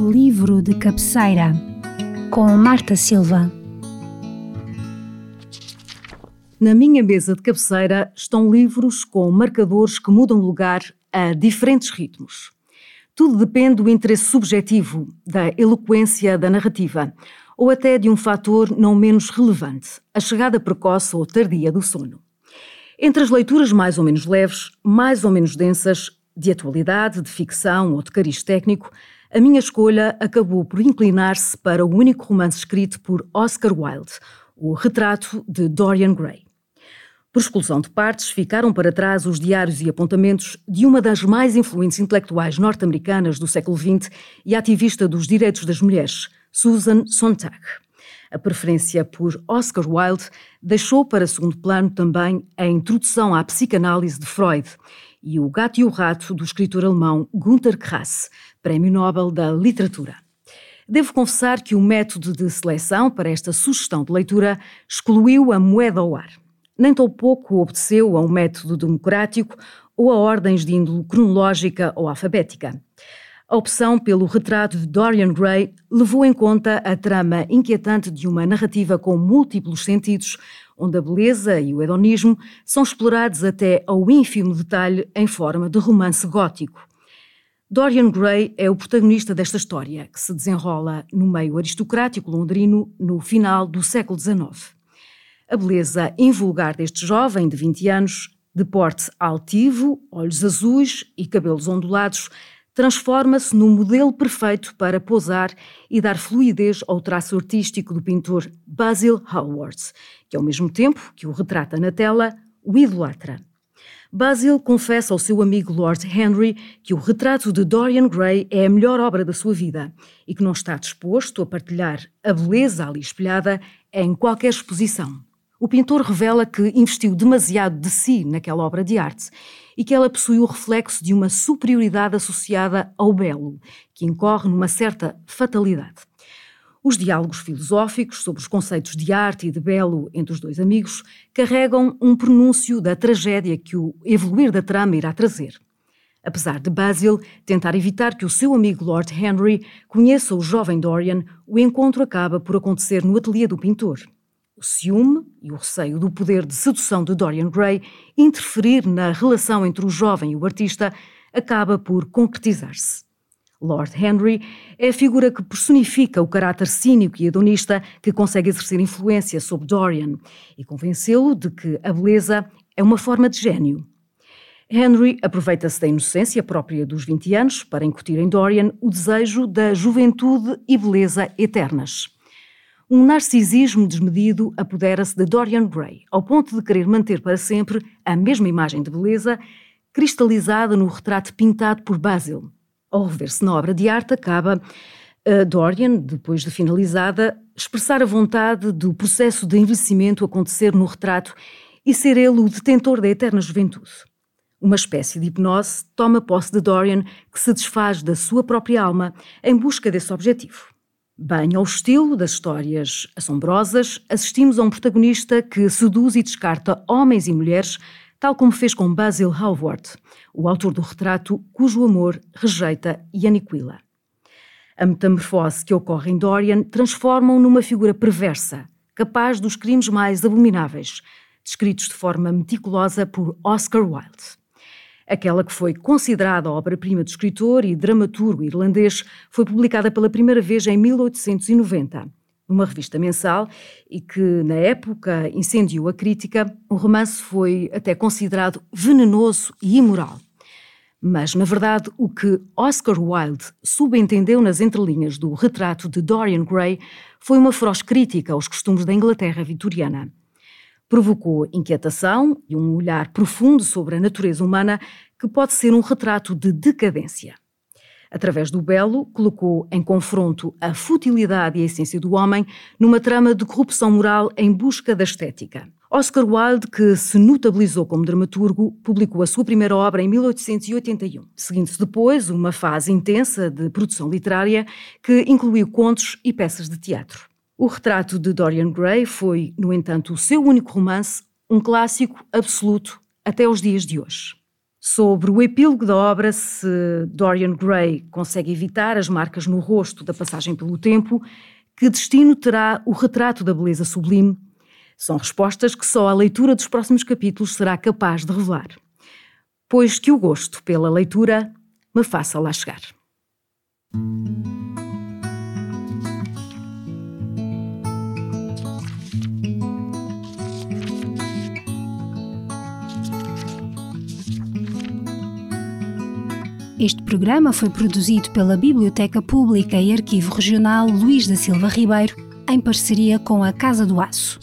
Livro de cabeceira com Marta Silva. Na minha mesa de cabeceira estão livros com marcadores que mudam lugar a diferentes ritmos. Tudo depende do interesse subjetivo, da eloquência da narrativa ou até de um fator não menos relevante, a chegada precoce ou tardia do sono. Entre as leituras mais ou menos leves, mais ou menos densas, de atualidade, de ficção ou de cariz técnico, a minha escolha acabou por inclinar-se para o único romance escrito por Oscar Wilde, O Retrato de Dorian Gray. Por exclusão de partes, ficaram para trás os diários e apontamentos de uma das mais influentes intelectuais norte-americanas do século XX e ativista dos direitos das mulheres, Susan Sontag. A preferência por Oscar Wilde deixou para segundo plano também a introdução à psicanálise de Freud e O Gato e o Rato do escritor alemão Günter Grass, Prémio Nobel da Literatura. Devo confessar que o método de seleção para esta sugestão de leitura excluiu a moeda ao ar. Nem tão pouco obedeceu a um método democrático ou a ordens de índole cronológica ou alfabética. A opção pelo retrato de Dorian Gray levou em conta a trama inquietante de uma narrativa com múltiplos sentidos, onde a beleza e o hedonismo são explorados até ao ínfimo detalhe em forma de romance gótico. Dorian Gray é o protagonista desta história, que se desenrola no meio aristocrático londrino no final do século XIX. A beleza invulgar deste jovem de 20 anos, de porte altivo, olhos azuis e cabelos ondulados, transforma-se no modelo perfeito para posar e dar fluidez ao traço artístico do pintor Basil Hallward, que ao mesmo tempo que o retrata na tela, o idolatra. Basil confessa ao seu amigo Lord Henry que o retrato de Dorian Gray é a melhor obra da sua vida e que não está disposto a partilhar a beleza ali espelhada em qualquer exposição. O pintor revela que investiu demasiado de si naquela obra de arte e que ela possui o reflexo de uma superioridade associada ao belo, que incorre numa certa fatalidade. Os diálogos filosóficos sobre os conceitos de arte e de belo entre os dois amigos carregam um pronúncio da tragédia que o evoluir da trama irá trazer. Apesar de Basil tentar evitar que o seu amigo Lord Henry conheça o jovem Dorian, o encontro acaba por acontecer no ateliê do pintor o ciúme e o receio do poder de sedução de Dorian Gray interferir na relação entre o jovem e o artista acaba por concretizar-se. Lord Henry é a figura que personifica o caráter cínico e hedonista que consegue exercer influência sobre Dorian e convencê-lo de que a beleza é uma forma de gênio. Henry aproveita-se da inocência própria dos 20 anos para incutir em Dorian o desejo da juventude e beleza eternas. Um narcisismo desmedido apodera-se de Dorian Gray, ao ponto de querer manter para sempre a mesma imagem de beleza cristalizada no retrato pintado por Basil. Ao rever-se na obra de arte, acaba uh, Dorian, depois de finalizada, expressar a vontade do processo de envelhecimento acontecer no retrato e ser ele o detentor da eterna juventude. Uma espécie de hipnose toma posse de Dorian, que se desfaz da sua própria alma em busca desse objetivo. Bem ao estilo das histórias assombrosas, assistimos a um protagonista que seduz e descarta homens e mulheres, tal como fez com Basil Hallward, o autor do retrato cujo amor rejeita e aniquila. A metamorfose que ocorre em Dorian transforma-o numa figura perversa, capaz dos crimes mais abomináveis, descritos de forma meticulosa por Oscar Wilde. Aquela que foi considerada a obra-prima do escritor e dramaturgo irlandês foi publicada pela primeira vez em 1890, numa revista mensal e que, na época, incendiou a crítica. O romance foi até considerado venenoso e imoral. Mas, na verdade, o que Oscar Wilde subentendeu nas entrelinhas do retrato de Dorian Gray foi uma feroz crítica aos costumes da Inglaterra vitoriana provocou inquietação e um olhar profundo sobre a natureza humana que pode ser um retrato de decadência. Através do belo, colocou em confronto a futilidade e a essência do homem numa trama de corrupção moral em busca da estética. Oscar Wilde, que se notabilizou como dramaturgo, publicou a sua primeira obra em 1881, seguindo-se depois uma fase intensa de produção literária que incluiu contos e peças de teatro. O retrato de Dorian Gray foi, no entanto, o seu único romance, um clássico absoluto até os dias de hoje. Sobre o epílogo da obra, se Dorian Gray consegue evitar as marcas no rosto da passagem pelo tempo, que destino terá o retrato da beleza sublime? São respostas que só a leitura dos próximos capítulos será capaz de revelar. Pois que o gosto pela leitura me faça lá chegar. Este programa foi produzido pela Biblioteca Pública e Arquivo Regional Luís da Silva Ribeiro, em parceria com a Casa do Aço.